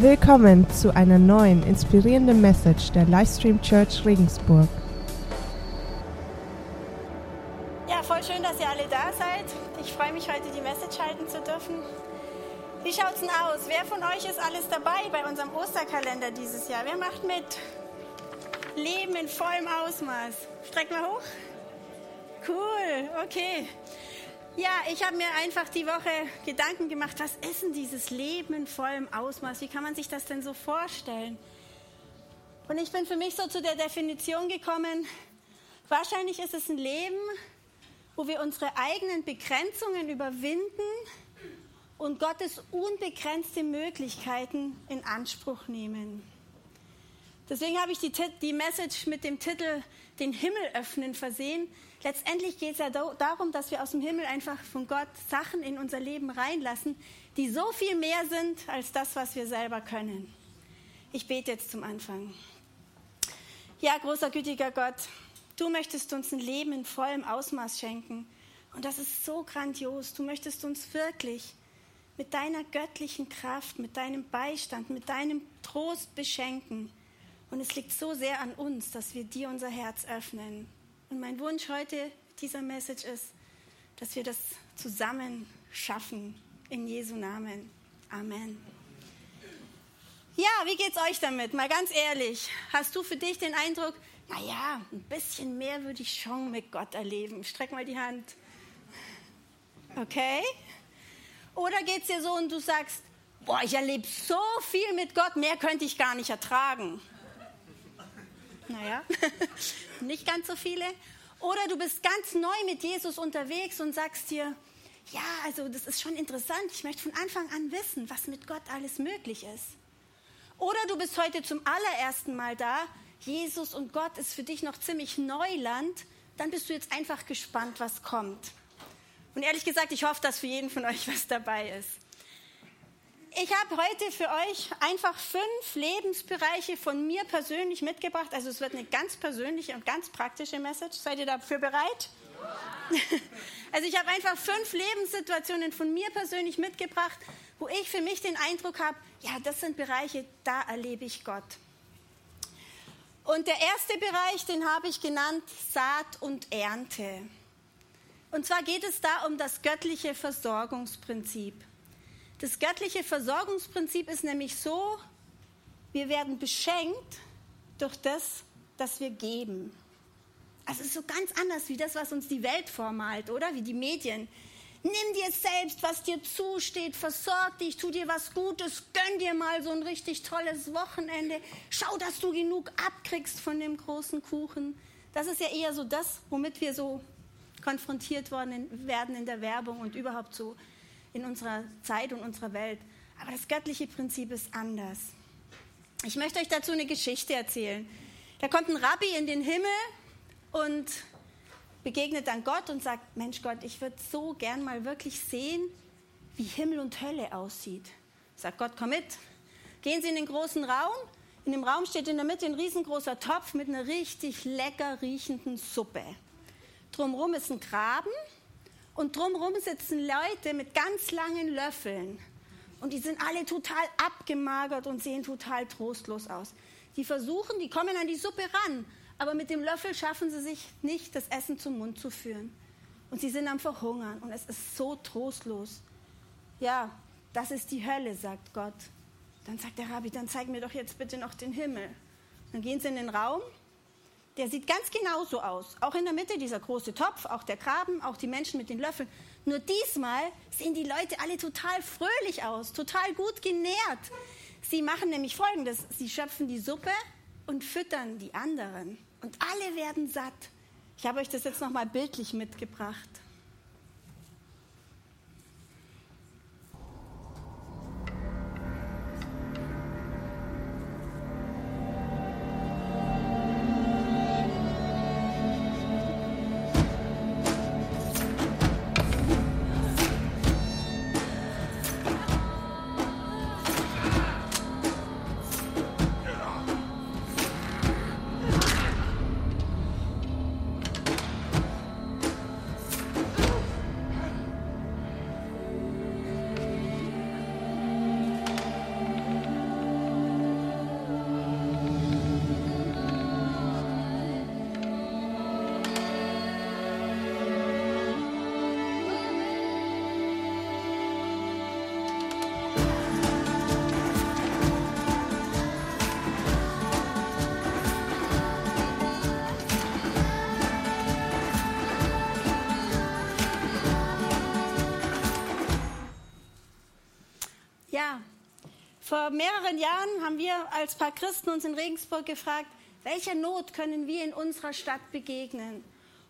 Willkommen zu einer neuen inspirierenden Message der Livestream Church Regensburg. Ja, voll schön, dass ihr alle da seid. Ich freue mich, heute die Message halten zu dürfen. Wie schaut's denn aus? Wer von euch ist alles dabei bei unserem Osterkalender dieses Jahr? Wer macht mit? Leben in vollem Ausmaß. Streck mal hoch. Cool, okay. Ja, ich habe mir einfach die Woche Gedanken gemacht, was ist denn dieses Leben in vollem Ausmaß? Wie kann man sich das denn so vorstellen? Und ich bin für mich so zu der Definition gekommen, wahrscheinlich ist es ein Leben, wo wir unsere eigenen Begrenzungen überwinden und Gottes unbegrenzte Möglichkeiten in Anspruch nehmen. Deswegen habe ich die, die Message mit dem Titel Den Himmel öffnen versehen, Letztendlich geht es ja darum, dass wir aus dem Himmel einfach von Gott Sachen in unser Leben reinlassen, die so viel mehr sind als das, was wir selber können. Ich bete jetzt zum Anfang. Ja, großer gütiger Gott, du möchtest uns ein Leben in vollem Ausmaß schenken. Und das ist so grandios. Du möchtest uns wirklich mit deiner göttlichen Kraft, mit deinem Beistand, mit deinem Trost beschenken. Und es liegt so sehr an uns, dass wir dir unser Herz öffnen und mein Wunsch heute dieser Message ist, dass wir das zusammen schaffen. In Jesu Namen. Amen. Ja, wie geht's euch damit? Mal ganz ehrlich. Hast du für dich den Eindruck, naja, ein bisschen mehr würde ich schon mit Gott erleben? Streck mal die Hand. Okay? Oder geht's dir so und du sagst, boah, ich erlebe so viel mit Gott, mehr könnte ich gar nicht ertragen? Naja, nicht ganz so viele. Oder du bist ganz neu mit Jesus unterwegs und sagst dir, ja, also das ist schon interessant. Ich möchte von Anfang an wissen, was mit Gott alles möglich ist. Oder du bist heute zum allerersten Mal da. Jesus und Gott ist für dich noch ziemlich Neuland. Dann bist du jetzt einfach gespannt, was kommt. Und ehrlich gesagt, ich hoffe, dass für jeden von euch was dabei ist. Ich habe heute für euch einfach fünf Lebensbereiche von mir persönlich mitgebracht. Also es wird eine ganz persönliche und ganz praktische Message. Seid ihr dafür bereit? Also ich habe einfach fünf Lebenssituationen von mir persönlich mitgebracht, wo ich für mich den Eindruck habe, ja, das sind Bereiche, da erlebe ich Gott. Und der erste Bereich, den habe ich genannt Saat und Ernte. Und zwar geht es da um das göttliche Versorgungsprinzip. Das göttliche Versorgungsprinzip ist nämlich so, wir werden beschenkt durch das, dass wir geben. Also es ist so ganz anders wie das, was uns die Welt vormalt, oder? Wie die Medien. Nimm dir selbst, was dir zusteht, versorg dich, tu dir was Gutes, gönn dir mal so ein richtig tolles Wochenende. Schau, dass du genug abkriegst von dem großen Kuchen. Das ist ja eher so das, womit wir so konfrontiert worden werden in der Werbung und überhaupt so in unserer Zeit und unserer Welt. Aber das göttliche Prinzip ist anders. Ich möchte euch dazu eine Geschichte erzählen. Da kommt ein Rabbi in den Himmel und begegnet dann Gott und sagt, Mensch Gott, ich würde so gern mal wirklich sehen, wie Himmel und Hölle aussieht. Sagt Gott, komm mit. Gehen Sie in den großen Raum. In dem Raum steht in der Mitte ein riesengroßer Topf mit einer richtig lecker riechenden Suppe. Drumherum ist ein Graben und drumherum sitzen Leute mit ganz langen Löffeln. Und die sind alle total abgemagert und sehen total trostlos aus. Die versuchen, die kommen an die Suppe ran, aber mit dem Löffel schaffen sie sich nicht, das Essen zum Mund zu führen. Und sie sind am Verhungern und es ist so trostlos. Ja, das ist die Hölle, sagt Gott. Dann sagt der Rabbi, dann zeig mir doch jetzt bitte noch den Himmel. Dann gehen sie in den Raum der sieht ganz genauso aus. Auch in der Mitte dieser große Topf, auch der Graben, auch die Menschen mit den Löffeln. Nur diesmal sehen die Leute alle total fröhlich aus, total gut genährt. Sie machen nämlich Folgendes. Sie schöpfen die Suppe und füttern die anderen. Und alle werden satt. Ich habe euch das jetzt nochmal bildlich mitgebracht. Vor mehreren Jahren haben wir als paar Christen uns in Regensburg gefragt, welcher Not können wir in unserer Stadt begegnen?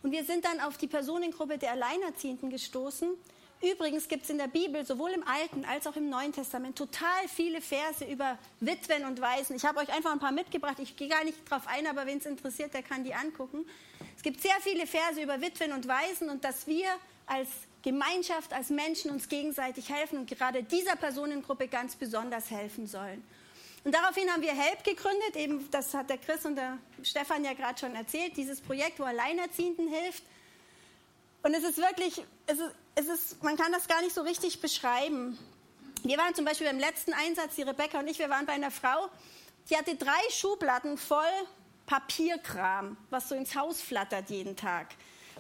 Und wir sind dann auf die Personengruppe der Alleinerziehenden gestoßen. Übrigens gibt es in der Bibel sowohl im Alten als auch im Neuen Testament total viele Verse über Witwen und Waisen. Ich habe euch einfach ein paar mitgebracht. Ich gehe gar nicht drauf ein, aber wen es interessiert, der kann die angucken. Es gibt sehr viele Verse über Witwen und Waisen und dass wir als Gemeinschaft, als Menschen uns gegenseitig helfen und gerade dieser Personengruppe ganz besonders helfen sollen. Und daraufhin haben wir HELP gegründet, eben das hat der Chris und der Stefan ja gerade schon erzählt, dieses Projekt, wo Alleinerziehenden hilft. Und es ist wirklich, es ist, es ist, man kann das gar nicht so richtig beschreiben. Wir waren zum Beispiel beim letzten Einsatz, die Rebecca und ich, wir waren bei einer Frau, die hatte drei Schubladen voll Papierkram, was so ins Haus flattert jeden Tag.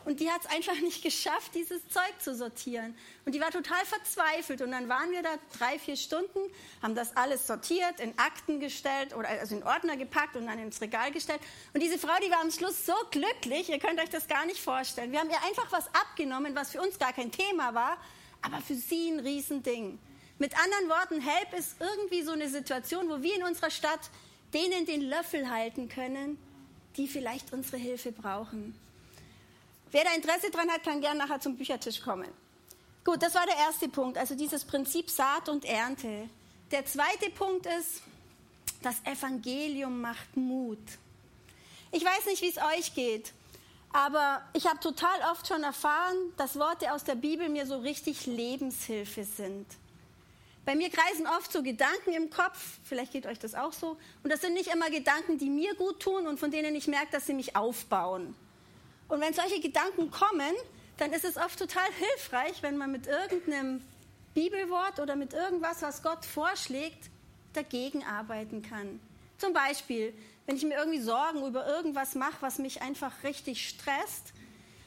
Und die hat es einfach nicht geschafft, dieses Zeug zu sortieren. Und die war total verzweifelt. Und dann waren wir da drei, vier Stunden, haben das alles sortiert, in Akten gestellt oder also in Ordner gepackt und dann ins Regal gestellt. Und diese Frau, die war am Schluss so glücklich, ihr könnt euch das gar nicht vorstellen. Wir haben ihr einfach was abgenommen, was für uns gar kein Thema war, aber für sie ein Riesending. Mit anderen Worten, Help ist irgendwie so eine Situation, wo wir in unserer Stadt denen den Löffel halten können, die vielleicht unsere Hilfe brauchen. Wer da Interesse dran hat, kann gerne nachher zum Büchertisch kommen. Gut, das war der erste Punkt, also dieses Prinzip Saat und Ernte. Der zweite Punkt ist, das Evangelium macht Mut. Ich weiß nicht, wie es euch geht, aber ich habe total oft schon erfahren, dass Worte aus der Bibel mir so richtig Lebenshilfe sind. Bei mir kreisen oft so Gedanken im Kopf, vielleicht geht euch das auch so, und das sind nicht immer Gedanken, die mir gut tun und von denen ich merke, dass sie mich aufbauen. Und wenn solche Gedanken kommen, dann ist es oft total hilfreich, wenn man mit irgendeinem Bibelwort oder mit irgendwas, was Gott vorschlägt, dagegen arbeiten kann. Zum Beispiel, wenn ich mir irgendwie Sorgen über irgendwas mache, was mich einfach richtig stresst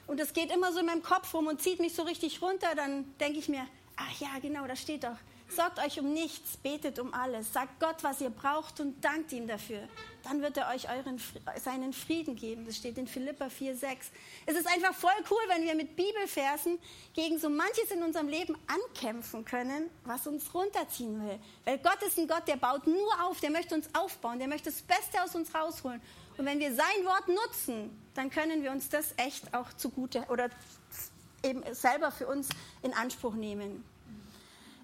und es geht immer so in meinem Kopf rum und zieht mich so richtig runter, dann denke ich mir, ach ja, genau, da steht doch, Sorgt euch um nichts, betet um alles. Sagt Gott, was ihr braucht und dankt ihm dafür. Dann wird er euch euren, seinen Frieden geben. Das steht in Philippa 4,6. Es ist einfach voll cool, wenn wir mit Bibelversen gegen so manches in unserem Leben ankämpfen können, was uns runterziehen will. Weil Gott ist ein Gott, der baut nur auf, der möchte uns aufbauen, der möchte das Beste aus uns rausholen. Und wenn wir sein Wort nutzen, dann können wir uns das echt auch zugute oder eben selber für uns in Anspruch nehmen.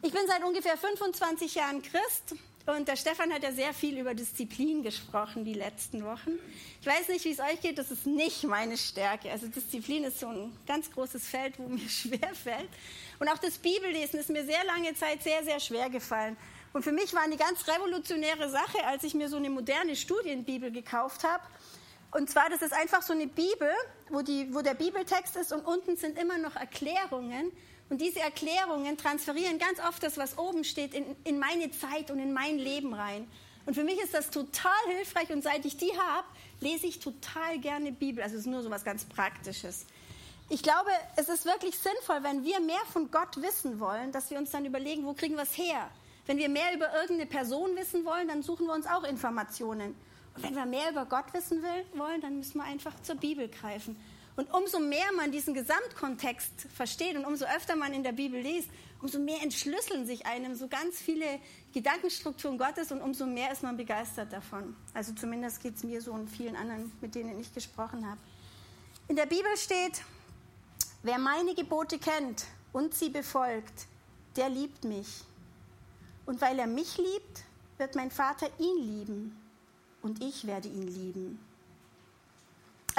Ich bin seit ungefähr 25 Jahren Christ und der Stefan hat ja sehr viel über Disziplin gesprochen die letzten Wochen. Ich weiß nicht, wie es euch geht, das ist nicht meine Stärke. Also Disziplin ist so ein ganz großes Feld, wo mir schwer fällt. Und auch das Bibellesen ist mir sehr lange Zeit sehr, sehr schwer gefallen. Und für mich war eine ganz revolutionäre Sache, als ich mir so eine moderne Studienbibel gekauft habe. Und zwar, das ist einfach so eine Bibel, wo, die, wo der Bibeltext ist und unten sind immer noch Erklärungen. Und diese Erklärungen transferieren ganz oft das, was oben steht, in, in meine Zeit und in mein Leben rein. Und für mich ist das total hilfreich und seit ich die habe, lese ich total gerne Bibel. Also es ist nur so was ganz Praktisches. Ich glaube, es ist wirklich sinnvoll, wenn wir mehr von Gott wissen wollen, dass wir uns dann überlegen, wo kriegen wir es her? Wenn wir mehr über irgendeine Person wissen wollen, dann suchen wir uns auch Informationen. Und wenn wir mehr über Gott wissen will, wollen, dann müssen wir einfach zur Bibel greifen. Und umso mehr man diesen Gesamtkontext versteht und umso öfter man in der Bibel liest, umso mehr entschlüsseln sich einem so ganz viele Gedankenstrukturen Gottes und umso mehr ist man begeistert davon. Also zumindest geht es mir so und vielen anderen, mit denen ich gesprochen habe. In der Bibel steht, wer meine Gebote kennt und sie befolgt, der liebt mich. Und weil er mich liebt, wird mein Vater ihn lieben und ich werde ihn lieben.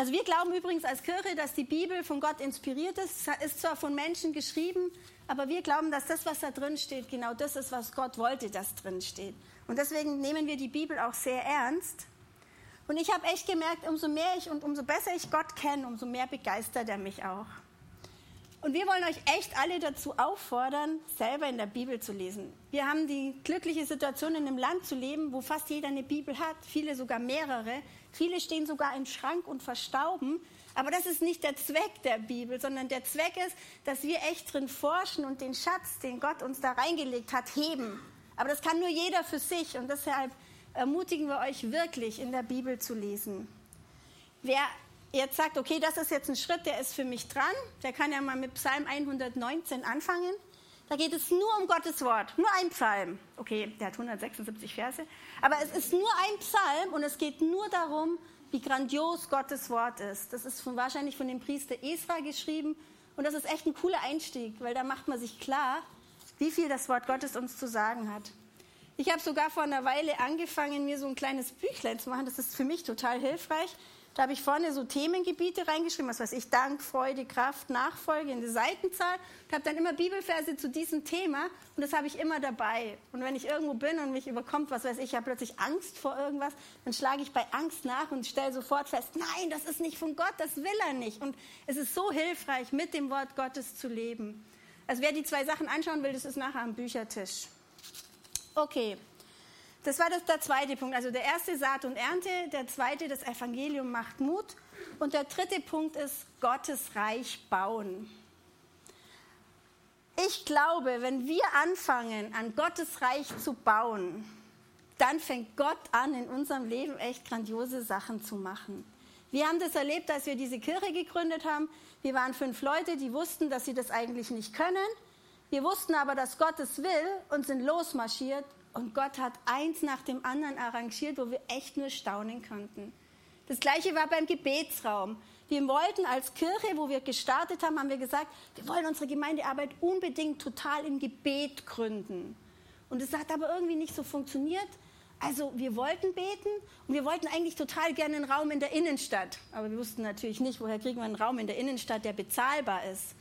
Also wir glauben übrigens als Kirche, dass die Bibel von Gott inspiriert ist. Ist zwar von Menschen geschrieben, aber wir glauben, dass das, was da drin steht, genau das ist, was Gott wollte, dass drin steht. Und deswegen nehmen wir die Bibel auch sehr ernst. Und ich habe echt gemerkt, umso mehr ich und umso besser ich Gott kenne, umso mehr begeistert er mich auch. Und wir wollen euch echt alle dazu auffordern, selber in der Bibel zu lesen. Wir haben die glückliche Situation, in einem Land zu leben, wo fast jeder eine Bibel hat, viele sogar mehrere. Viele stehen sogar im Schrank und verstauben. Aber das ist nicht der Zweck der Bibel, sondern der Zweck ist, dass wir echt drin forschen und den Schatz, den Gott uns da reingelegt hat, heben. Aber das kann nur jeder für sich und deshalb ermutigen wir euch wirklich, in der Bibel zu lesen. Wer jetzt sagt, okay, das ist jetzt ein Schritt, der ist für mich dran, der kann ja mal mit Psalm 119 anfangen. Da geht es nur um Gottes Wort, nur ein Psalm. Okay, der hat 176 Verse, aber es ist nur ein Psalm und es geht nur darum, wie grandios Gottes Wort ist. Das ist von, wahrscheinlich von dem Priester Esra geschrieben und das ist echt ein cooler Einstieg, weil da macht man sich klar, wie viel das Wort Gottes uns zu sagen hat. Ich habe sogar vor einer Weile angefangen, mir so ein kleines Büchlein zu machen. Das ist für mich total hilfreich. Da habe ich vorne so Themengebiete reingeschrieben, was weiß ich, Dank, Freude, Kraft, Nachfolge in die Seitenzahl. Ich habe dann immer Bibelverse zu diesem Thema und das habe ich immer dabei. Und wenn ich irgendwo bin und mich überkommt, was weiß ich, ich habe plötzlich Angst vor irgendwas, dann schlage ich bei Angst nach und stelle sofort fest, nein, das ist nicht von Gott, das will er nicht. Und es ist so hilfreich, mit dem Wort Gottes zu leben. Also wer die zwei Sachen anschauen will, das ist nachher am Büchertisch. Okay, das war das, der zweite Punkt. Also der erste Saat und Ernte, der zweite das Evangelium macht Mut und der dritte Punkt ist Gottes Reich bauen. Ich glaube, wenn wir anfangen, an Gottes Reich zu bauen, dann fängt Gott an, in unserem Leben echt grandiose Sachen zu machen. Wir haben das erlebt, als wir diese Kirche gegründet haben. Wir waren fünf Leute, die wussten, dass sie das eigentlich nicht können. Wir wussten aber, dass Gott es will und sind losmarschiert und Gott hat eins nach dem anderen arrangiert, wo wir echt nur staunen konnten. Das gleiche war beim Gebetsraum. Wir wollten als Kirche, wo wir gestartet haben, haben wir gesagt, wir wollen unsere Gemeindearbeit unbedingt total im Gebet gründen. Und es hat aber irgendwie nicht so funktioniert. Also wir wollten beten und wir wollten eigentlich total gerne einen Raum in der Innenstadt. Aber wir wussten natürlich nicht, woher kriegen wir einen Raum in der Innenstadt, der bezahlbar ist.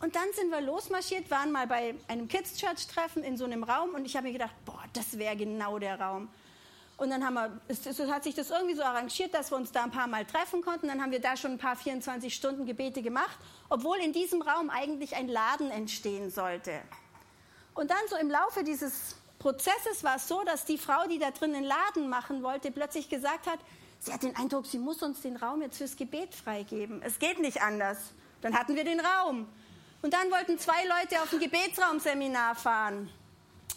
Und dann sind wir losmarschiert, waren mal bei einem Kids Church Treffen in so einem Raum und ich habe mir gedacht, boah, das wäre genau der Raum. Und dann haben wir, es, es, hat sich das irgendwie so arrangiert, dass wir uns da ein paar Mal treffen konnten. Dann haben wir da schon ein paar 24 Stunden Gebete gemacht, obwohl in diesem Raum eigentlich ein Laden entstehen sollte. Und dann so im Laufe dieses Prozesses war es so, dass die Frau, die da drin einen Laden machen wollte, plötzlich gesagt hat, sie hat den Eindruck, sie muss uns den Raum jetzt fürs Gebet freigeben. Es geht nicht anders. Dann hatten wir den Raum. Und dann wollten zwei Leute auf ein Gebetsraumseminar fahren,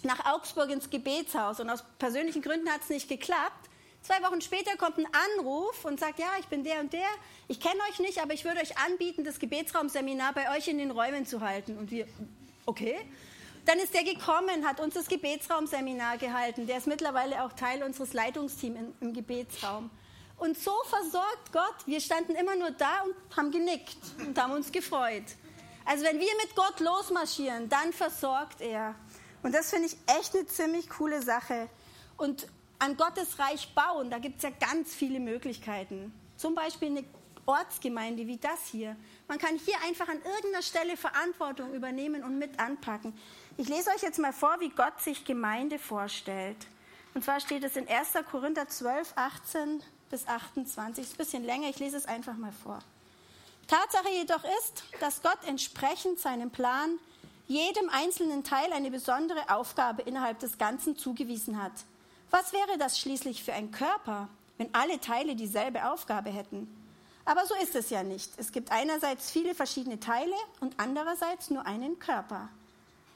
nach Augsburg ins Gebetshaus. Und aus persönlichen Gründen hat es nicht geklappt. Zwei Wochen später kommt ein Anruf und sagt, ja, ich bin der und der, ich kenne euch nicht, aber ich würde euch anbieten, das Gebetsraumseminar bei euch in den Räumen zu halten. Und wir, okay. Dann ist der gekommen, hat uns das Gebetsraumseminar gehalten. Der ist mittlerweile auch Teil unseres Leitungsteams im Gebetsraum. Und so versorgt Gott. Wir standen immer nur da und haben genickt und haben uns gefreut. Also wenn wir mit Gott losmarschieren, dann versorgt er. Und das finde ich echt eine ziemlich coole Sache. Und an Gottes Reich bauen, da gibt es ja ganz viele Möglichkeiten. Zum Beispiel eine Ortsgemeinde wie das hier. Man kann hier einfach an irgendeiner Stelle Verantwortung übernehmen und mit anpacken. Ich lese euch jetzt mal vor, wie Gott sich Gemeinde vorstellt. Und zwar steht es in 1. Korinther 12, 18 bis 28. Ist ein bisschen länger, ich lese es einfach mal vor. Tatsache jedoch ist, dass Gott entsprechend seinem Plan jedem einzelnen Teil eine besondere Aufgabe innerhalb des Ganzen zugewiesen hat. Was wäre das schließlich für ein Körper, wenn alle Teile dieselbe Aufgabe hätten? Aber so ist es ja nicht. Es gibt einerseits viele verschiedene Teile und andererseits nur einen Körper.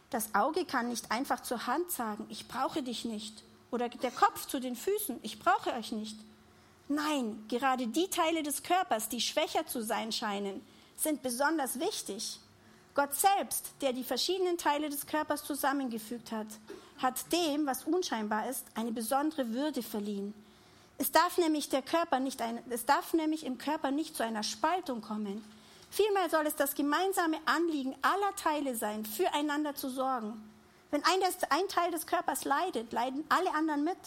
Das Auge kann nicht einfach zur Hand sagen, ich brauche dich nicht. Oder der Kopf zu den Füßen, ich brauche euch nicht. Nein, gerade die Teile des Körpers, die schwächer zu sein scheinen, sind besonders wichtig. Gott selbst, der die verschiedenen Teile des Körpers zusammengefügt hat, hat dem, was unscheinbar ist, eine besondere Würde verliehen. Es darf nämlich der Körper nicht ein, es darf nämlich im Körper nicht zu einer Spaltung kommen. Vielmehr soll es das gemeinsame Anliegen aller Teile sein, füreinander zu sorgen. Wenn ein, ein Teil des Körpers leidet, leiden alle anderen mit.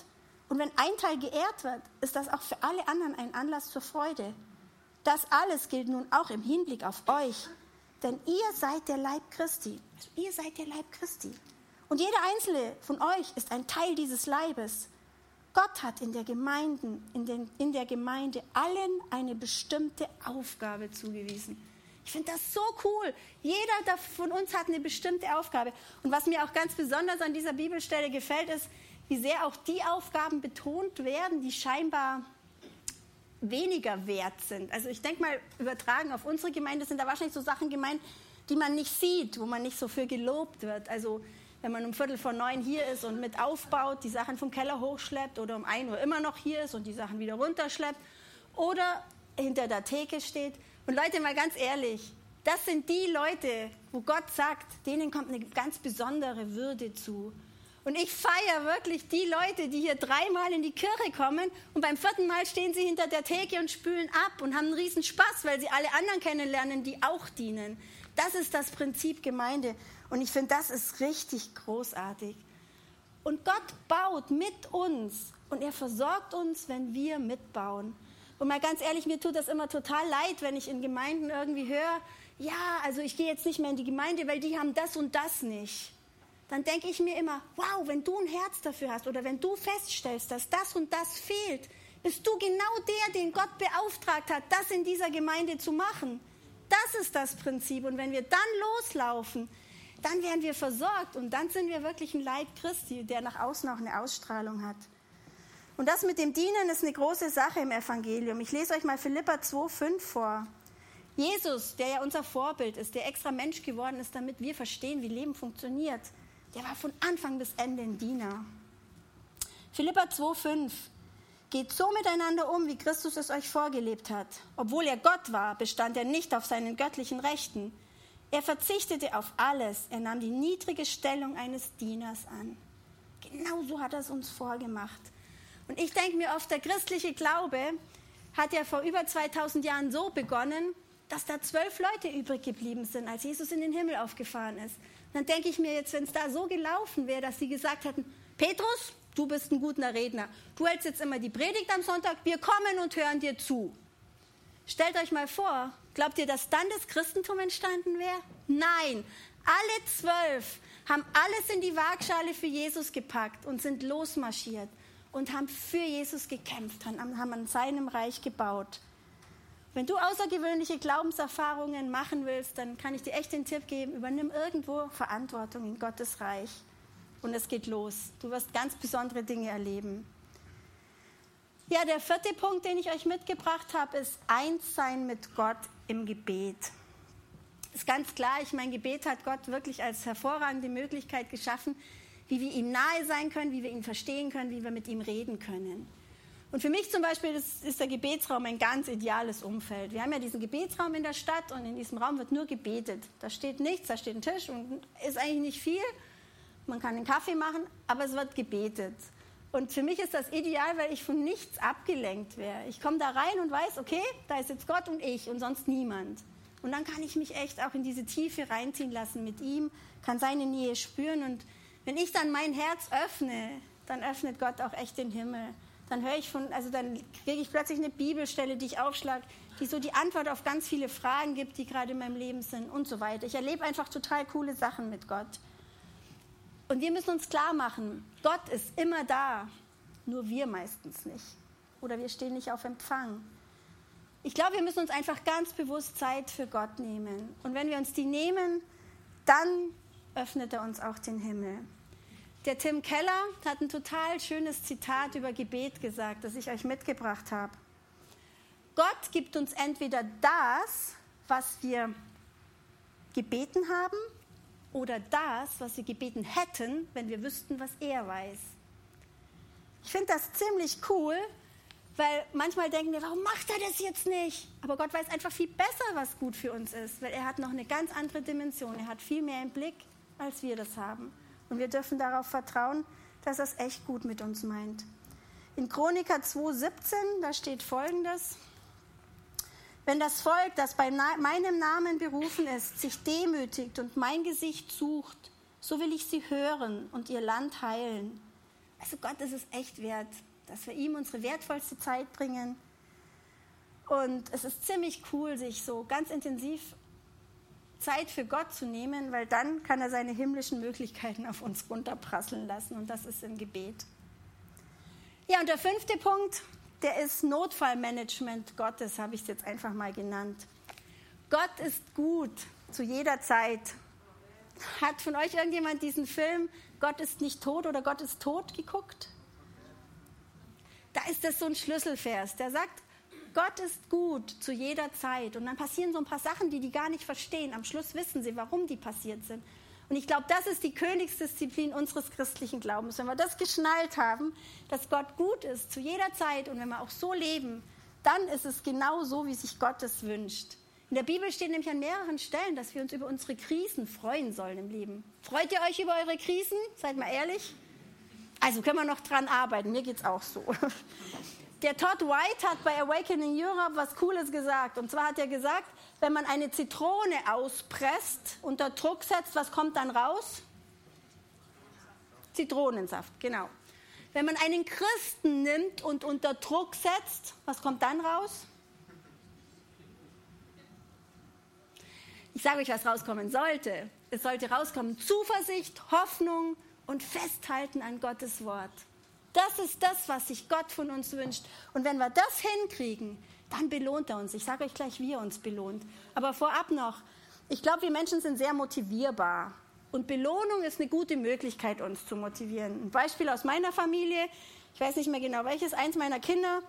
Und wenn ein Teil geehrt wird, ist das auch für alle anderen ein Anlass zur Freude. Das alles gilt nun auch im Hinblick auf euch, denn ihr seid der Leib Christi. Also ihr seid der Leib Christi. Und jeder einzelne von euch ist ein Teil dieses Leibes. Gott hat in der, Gemeinden, in, den, in der Gemeinde allen eine bestimmte Aufgabe zugewiesen. Ich finde das so cool. Jeder von uns hat eine bestimmte Aufgabe. Und was mir auch ganz besonders an dieser Bibelstelle gefällt, ist, wie sehr auch die Aufgaben betont werden, die scheinbar weniger wert sind. Also ich denke mal, übertragen auf unsere Gemeinde sind da wahrscheinlich so Sachen gemeint, die man nicht sieht, wo man nicht so für gelobt wird. Also wenn man um Viertel vor neun hier ist und mit aufbaut, die Sachen vom Keller hochschleppt oder um ein Uhr immer noch hier ist und die Sachen wieder runterschleppt oder hinter der Theke steht. Und Leute, mal ganz ehrlich, Das sind die Leute, wo Gott sagt, denen kommt eine ganz besondere Würde zu. Und ich feiere wirklich die Leute, die hier dreimal in die Kirche kommen und beim vierten Mal stehen sie hinter der Theke und spülen ab und haben einen riesen Spaß, weil sie alle anderen kennenlernen, die auch dienen. Das ist das Prinzip Gemeinde. Und ich finde, das ist richtig großartig. Und Gott baut mit uns und er versorgt uns, wenn wir mitbauen. Und mal ganz ehrlich, mir tut das immer total leid, wenn ich in Gemeinden irgendwie höre, ja, also ich gehe jetzt nicht mehr in die Gemeinde, weil die haben das und das nicht dann denke ich mir immer, wow, wenn du ein Herz dafür hast oder wenn du feststellst, dass das und das fehlt, bist du genau der, den Gott beauftragt hat, das in dieser Gemeinde zu machen. Das ist das Prinzip. Und wenn wir dann loslaufen, dann werden wir versorgt und dann sind wir wirklich ein Leib Christi, der nach außen auch eine Ausstrahlung hat. Und das mit dem Dienen ist eine große Sache im Evangelium. Ich lese euch mal Philippa 2,5 vor. Jesus, der ja unser Vorbild ist, der extra Mensch geworden ist, damit wir verstehen, wie Leben funktioniert, der war von Anfang bis Ende ein Diener. Philippa 2,5 Geht so miteinander um, wie Christus es euch vorgelebt hat. Obwohl er Gott war, bestand er nicht auf seinen göttlichen Rechten. Er verzichtete auf alles. Er nahm die niedrige Stellung eines Dieners an. Genau so hat er es uns vorgemacht. Und ich denke mir oft, der christliche Glaube hat ja vor über 2000 Jahren so begonnen, dass da zwölf Leute übrig geblieben sind, als Jesus in den Himmel aufgefahren ist. Dann denke ich mir jetzt, wenn es da so gelaufen wäre, dass sie gesagt hätten, Petrus, du bist ein guter Redner. Du hältst jetzt immer die Predigt am Sonntag, wir kommen und hören dir zu. Stellt euch mal vor, glaubt ihr, dass dann das Christentum entstanden wäre? Nein, alle zwölf haben alles in die Waagschale für Jesus gepackt und sind losmarschiert und haben für Jesus gekämpft, haben an seinem Reich gebaut. Wenn du außergewöhnliche Glaubenserfahrungen machen willst, dann kann ich dir echt den Tipp geben, übernimm irgendwo Verantwortung in Gottes Reich. Und es geht los. Du wirst ganz besondere Dinge erleben. Ja, der vierte Punkt, den ich euch mitgebracht habe, ist Einssein mit Gott im Gebet. Ist ganz klar, ich mein Gebet hat Gott wirklich als hervorragende Möglichkeit geschaffen, wie wir ihm nahe sein können, wie wir ihn verstehen können, wie wir mit ihm reden können. Und für mich zum Beispiel ist, ist, der Gebetsraum ein ganz ideales Umfeld. Wir haben ja diesen Gebetsraum in der Stadt und in diesem Raum wird nur gebetet. Da steht nichts, da steht ein Tisch und ist eigentlich nicht viel. Man kann einen Kaffee machen, aber es wird gebetet. Und für mich ist das ideal, weil ich von nichts abgelenkt wäre. Ich komme da rein und weiß, okay, da ist jetzt Gott und ich und sonst niemand. Und dann kann ich mich echt auch in diese Tiefe reinziehen lassen mit ihm, kann seine Nähe spüren. Und wenn ich dann mein Herz öffne, dann öffnet Gott auch echt den Himmel dann höre ich von, also dann kriege ich plötzlich eine Bibelstelle, die ich aufschlage, die so die Antwort auf ganz viele Fragen gibt, die gerade in meinem Leben sind und so weiter. Ich erlebe einfach total coole Sachen mit Gott. Und wir müssen uns klar machen, Gott ist immer da, nur wir meistens nicht. Oder wir stehen nicht auf Empfang. Ich glaube, wir müssen uns einfach ganz bewusst Zeit für Gott nehmen. Und wenn wir uns die nehmen, dann öffnet er uns auch den Himmel. Der Tim Keller hat ein total schönes Zitat über Gebet gesagt, das ich euch mitgebracht habe. Gott gibt uns entweder das, was wir gebeten haben, oder das, was wir gebeten hätten, wenn wir wüssten, was er weiß. Ich finde das ziemlich cool, weil manchmal denken wir, warum macht er das jetzt nicht? Aber Gott weiß einfach viel besser, was gut für uns ist, weil er hat noch eine ganz andere Dimension. Er hat viel mehr im Blick, als wir das haben. Und wir dürfen darauf vertrauen, dass er es echt gut mit uns meint. In Chroniker 2,17, da steht folgendes. Wenn das Volk, das bei meinem Namen berufen ist, sich demütigt und mein Gesicht sucht, so will ich sie hören und ihr Land heilen. Also Gott ist es echt wert, dass wir ihm unsere wertvollste Zeit bringen. Und es ist ziemlich cool, sich so ganz intensiv Zeit für Gott zu nehmen, weil dann kann er seine himmlischen Möglichkeiten auf uns runterprasseln lassen und das ist im Gebet. Ja, und der fünfte Punkt, der ist Notfallmanagement Gottes, habe ich es jetzt einfach mal genannt. Gott ist gut zu jeder Zeit. Hat von euch irgendjemand diesen Film Gott ist nicht tot oder Gott ist tot geguckt? Da ist das so ein Schlüsselvers, der sagt, Gott ist gut zu jeder Zeit. Und dann passieren so ein paar Sachen, die die gar nicht verstehen. Am Schluss wissen sie, warum die passiert sind. Und ich glaube, das ist die Königsdisziplin unseres christlichen Glaubens. Wenn wir das geschnallt haben, dass Gott gut ist zu jeder Zeit und wenn wir auch so leben, dann ist es genau so, wie sich Gott es wünscht. In der Bibel steht nämlich an mehreren Stellen, dass wir uns über unsere Krisen freuen sollen im Leben. Freut ihr euch über eure Krisen? Seid mal ehrlich. Also können wir noch dran arbeiten. Mir geht es auch so. Der Todd White hat bei Awakening Europe was Cooles gesagt. Und zwar hat er gesagt, wenn man eine Zitrone auspresst, unter Druck setzt, was kommt dann raus? Zitronensaft, genau. Wenn man einen Christen nimmt und unter Druck setzt, was kommt dann raus? Ich sage euch, was rauskommen sollte. Es sollte rauskommen Zuversicht, Hoffnung und Festhalten an Gottes Wort. Das ist das, was sich Gott von uns wünscht. Und wenn wir das hinkriegen, dann belohnt er uns. Ich sage euch gleich, wie er uns belohnt. Aber vorab noch, ich glaube, wir Menschen sind sehr motivierbar. Und Belohnung ist eine gute Möglichkeit, uns zu motivieren. Ein Beispiel aus meiner Familie, ich weiß nicht mehr genau welches, eins meiner Kinder,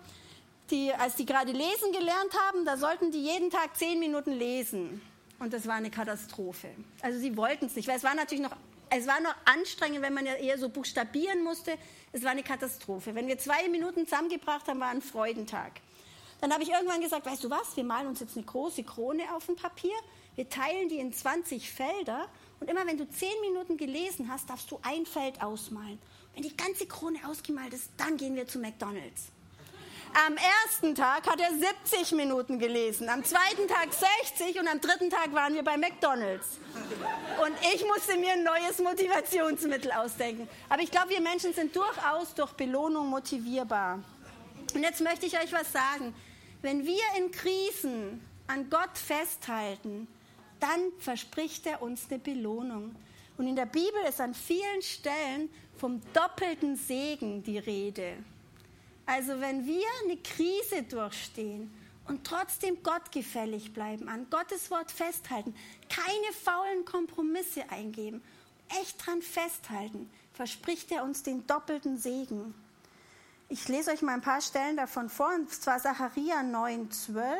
die, als die gerade lesen gelernt haben, da sollten die jeden Tag zehn Minuten lesen. Und das war eine Katastrophe. Also sie wollten es nicht, weil es war natürlich noch, es war noch anstrengend, wenn man ja eher so buchstabieren musste. Es war eine Katastrophe. Wenn wir zwei Minuten zusammengebracht haben, war ein Freudentag. Dann habe ich irgendwann gesagt, weißt du was, wir malen uns jetzt eine große Krone auf ein Papier, wir teilen die in 20 Felder und immer wenn du zehn Minuten gelesen hast, darfst du ein Feld ausmalen. Wenn die ganze Krone ausgemalt ist, dann gehen wir zu McDonald's. Am ersten Tag hat er 70 Minuten gelesen, am zweiten Tag 60 und am dritten Tag waren wir bei McDonald's. Und ich musste mir ein neues Motivationsmittel ausdenken. Aber ich glaube, wir Menschen sind durchaus durch Belohnung motivierbar. Und jetzt möchte ich euch was sagen. Wenn wir in Krisen an Gott festhalten, dann verspricht er uns eine Belohnung. Und in der Bibel ist an vielen Stellen vom doppelten Segen die Rede. Also wenn wir eine Krise durchstehen und trotzdem gottgefällig bleiben, an Gottes Wort festhalten, keine faulen Kompromisse eingeben, echt dran festhalten, verspricht er uns den doppelten Segen. Ich lese euch mal ein paar Stellen davon vor, und zwar Sacharia 9, 12.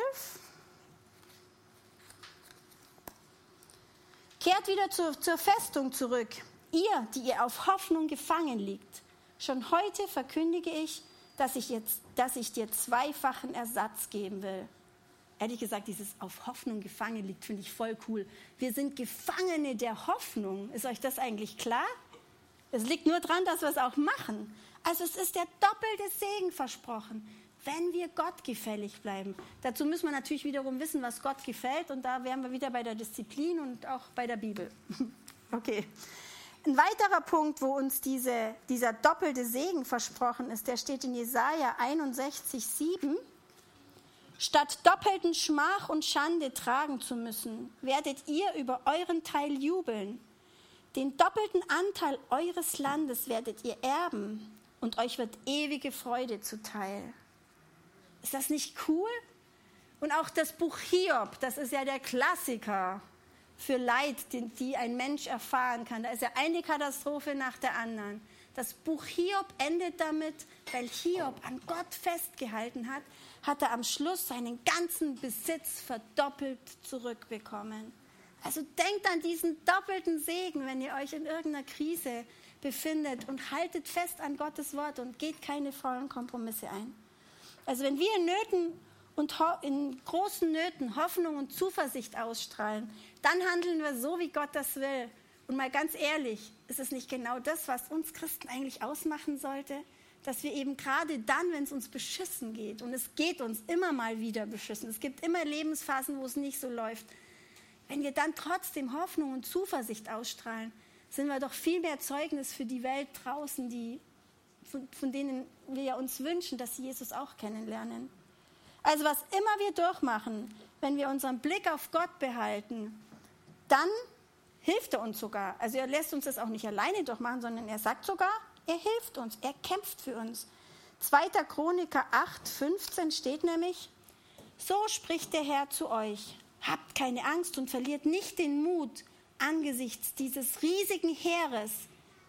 Kehrt wieder zu, zur Festung zurück, ihr, die ihr auf Hoffnung gefangen liegt. Schon heute verkündige ich, dass ich, jetzt, dass ich dir zweifachen Ersatz geben will. Ehrlich gesagt, dieses auf Hoffnung gefangen liegt, finde ich voll cool. Wir sind Gefangene der Hoffnung. Ist euch das eigentlich klar? Es liegt nur daran, dass wir es auch machen. Also es ist der doppelte Segen versprochen wenn wir Gott gefällig bleiben. Dazu müssen wir natürlich wiederum wissen, was Gott gefällt. Und da wären wir wieder bei der Disziplin und auch bei der Bibel. okay. Ein weiterer Punkt, wo uns diese, dieser doppelte Segen versprochen ist, der steht in Jesaja 61, 7. Statt doppelten Schmach und Schande tragen zu müssen, werdet ihr über euren Teil jubeln. Den doppelten Anteil eures Landes werdet ihr erben und euch wird ewige Freude zuteil. Ist das nicht cool? Und auch das Buch Hiob, das ist ja der Klassiker für Leid, den, die ein Mensch erfahren kann. Da ist ja eine Katastrophe nach der anderen. Das Buch Hiob endet damit, weil Hiob an Gott festgehalten hat, hat er am Schluss seinen ganzen Besitz verdoppelt zurückbekommen. Also denkt an diesen doppelten Segen, wenn ihr euch in irgendeiner Krise befindet und haltet fest an Gottes Wort und geht keine faulen Kompromisse ein. Also wenn wir in Nöten und in großen Nöten Hoffnung und Zuversicht ausstrahlen, dann handeln wir so, wie Gott das will. Und mal ganz ehrlich, ist es nicht genau das, was uns Christen eigentlich ausmachen sollte? Dass wir eben gerade dann, wenn es uns beschissen geht, und es geht uns immer mal wieder beschissen, es gibt immer Lebensphasen, wo es nicht so läuft, wenn wir dann trotzdem Hoffnung und Zuversicht ausstrahlen, sind wir doch viel mehr Zeugnis für die Welt draußen, die von, von denen wir ja uns wünschen, dass sie Jesus auch kennenlernen. Also was immer wir durchmachen, wenn wir unseren Blick auf Gott behalten, dann hilft er uns sogar. Also er lässt uns das auch nicht alleine durchmachen, sondern er sagt sogar, er hilft uns, er kämpft für uns. 2. Chroniker 8, 15 steht nämlich, so spricht der Herr zu euch, habt keine Angst und verliert nicht den Mut angesichts dieses riesigen Heeres,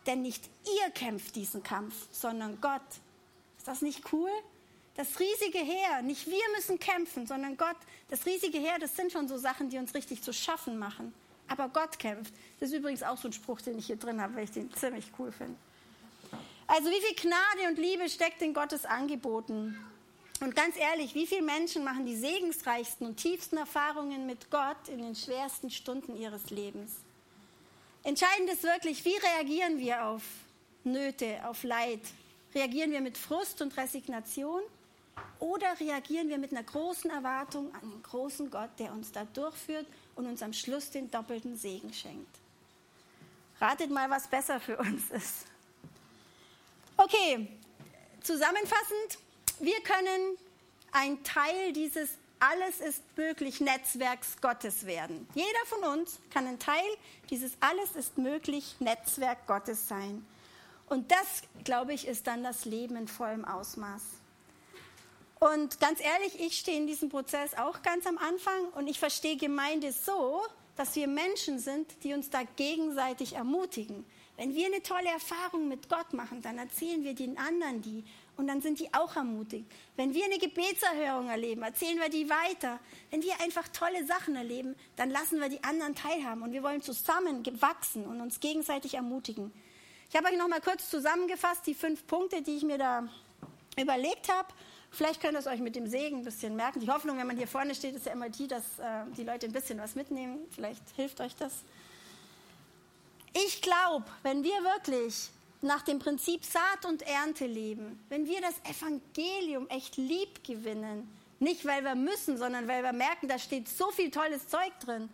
denn nicht ihr kämpft diesen Kampf, sondern Gott. Ist das nicht cool? Das riesige Heer, nicht wir müssen kämpfen, sondern Gott. Das riesige Heer, das sind schon so Sachen, die uns richtig zu schaffen machen. Aber Gott kämpft. Das ist übrigens auch so ein Spruch, den ich hier drin habe, weil ich den ziemlich cool finde. Also wie viel Gnade und Liebe steckt in Gottes Angeboten? Und ganz ehrlich, wie viele Menschen machen die segensreichsten und tiefsten Erfahrungen mit Gott in den schwersten Stunden ihres Lebens? Entscheidend ist wirklich, wie reagieren wir auf Nöte, auf Leid? Reagieren wir mit Frust und Resignation oder reagieren wir mit einer großen Erwartung an den großen Gott, der uns da durchführt und uns am Schluss den doppelten Segen schenkt? Ratet mal, was besser für uns ist. Okay, zusammenfassend, wir können ein Teil dieses Alles ist möglich Netzwerks Gottes werden. Jeder von uns kann ein Teil dieses Alles ist möglich Netzwerk Gottes sein. Und das, glaube ich, ist dann das Leben in vollem Ausmaß. Und ganz ehrlich, ich stehe in diesem Prozess auch ganz am Anfang und ich verstehe Gemeinde so, dass wir Menschen sind, die uns da gegenseitig ermutigen. Wenn wir eine tolle Erfahrung mit Gott machen, dann erzählen wir den anderen die und dann sind die auch ermutigt. Wenn wir eine Gebetserhörung erleben, erzählen wir die weiter. Wenn wir einfach tolle Sachen erleben, dann lassen wir die anderen teilhaben und wir wollen zusammen wachsen und uns gegenseitig ermutigen. Ich habe euch noch mal kurz zusammengefasst die fünf Punkte, die ich mir da überlegt habe. Vielleicht könnt ihr es euch mit dem Segen ein bisschen merken. Die Hoffnung, wenn man hier vorne steht, ist ja immer die, dass äh, die Leute ein bisschen was mitnehmen. Vielleicht hilft euch das. Ich glaube, wenn wir wirklich nach dem Prinzip Saat und Ernte leben, wenn wir das Evangelium echt lieb gewinnen, nicht weil wir müssen, sondern weil wir merken, da steht so viel tolles Zeug drin.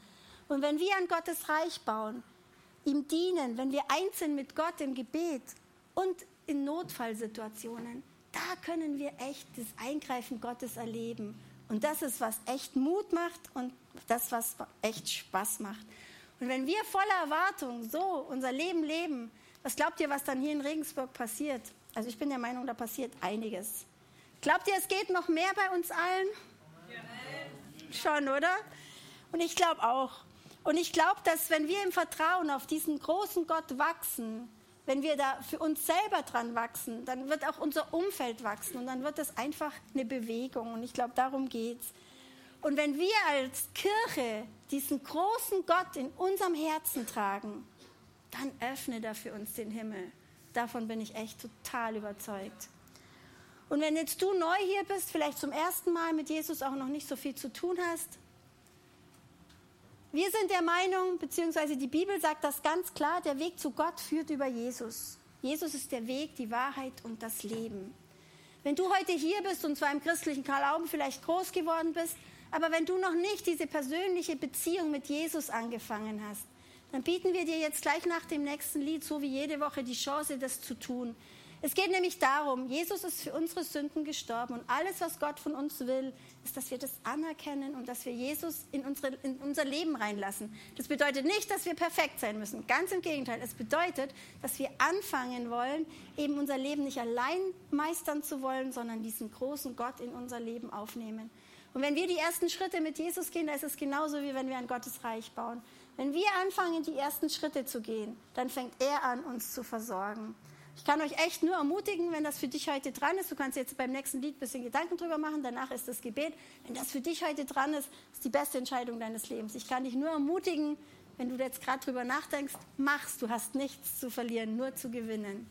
Und wenn wir an Gottes Reich bauen, ihm dienen, wenn wir einzeln mit Gott im Gebet und in Notfallsituationen, da können wir echt das Eingreifen Gottes erleben. Und das ist, was echt Mut macht und das, was echt Spaß macht. Und wenn wir voller Erwartung so unser Leben leben, was glaubt ihr, was dann hier in Regensburg passiert? Also ich bin der Meinung, da passiert einiges. Glaubt ihr, es geht noch mehr bei uns allen? Ja. Schon, oder? Und ich glaube auch. Und ich glaube, dass wenn wir im Vertrauen auf diesen großen Gott wachsen, wenn wir da für uns selber dran wachsen, dann wird auch unser Umfeld wachsen und dann wird es einfach eine Bewegung. Und ich glaube, darum geht es. Und wenn wir als Kirche diesen großen Gott in unserem Herzen tragen, dann öffne er für uns den Himmel. Davon bin ich echt total überzeugt. Und wenn jetzt du neu hier bist, vielleicht zum ersten Mal mit Jesus auch noch nicht so viel zu tun hast, wir sind der Meinung, beziehungsweise die Bibel sagt das ganz klar, der Weg zu Gott führt über Jesus. Jesus ist der Weg, die Wahrheit und das Leben. Wenn du heute hier bist und zwar im christlichen Glauben vielleicht groß geworden bist, aber wenn du noch nicht diese persönliche Beziehung mit Jesus angefangen hast, dann bieten wir dir jetzt gleich nach dem nächsten Lied, so wie jede Woche, die Chance, das zu tun. Es geht nämlich darum, Jesus ist für unsere Sünden gestorben und alles, was Gott von uns will, ist, dass wir das anerkennen und dass wir Jesus in, unsere, in unser Leben reinlassen. Das bedeutet nicht, dass wir perfekt sein müssen. Ganz im Gegenteil. Es bedeutet, dass wir anfangen wollen, eben unser Leben nicht allein meistern zu wollen, sondern diesen großen Gott in unser Leben aufnehmen. Und wenn wir die ersten Schritte mit Jesus gehen, da ist es genauso, wie wenn wir ein Gottes Reich bauen. Wenn wir anfangen, die ersten Schritte zu gehen, dann fängt er an, uns zu versorgen. Ich kann euch echt nur ermutigen, wenn das für dich heute dran ist. Du kannst jetzt beim nächsten Lied ein bisschen Gedanken drüber machen. Danach ist das Gebet. Wenn das für dich heute dran ist, ist die beste Entscheidung deines Lebens. Ich kann dich nur ermutigen, wenn du jetzt gerade drüber nachdenkst, mach's. Du hast nichts zu verlieren, nur zu gewinnen.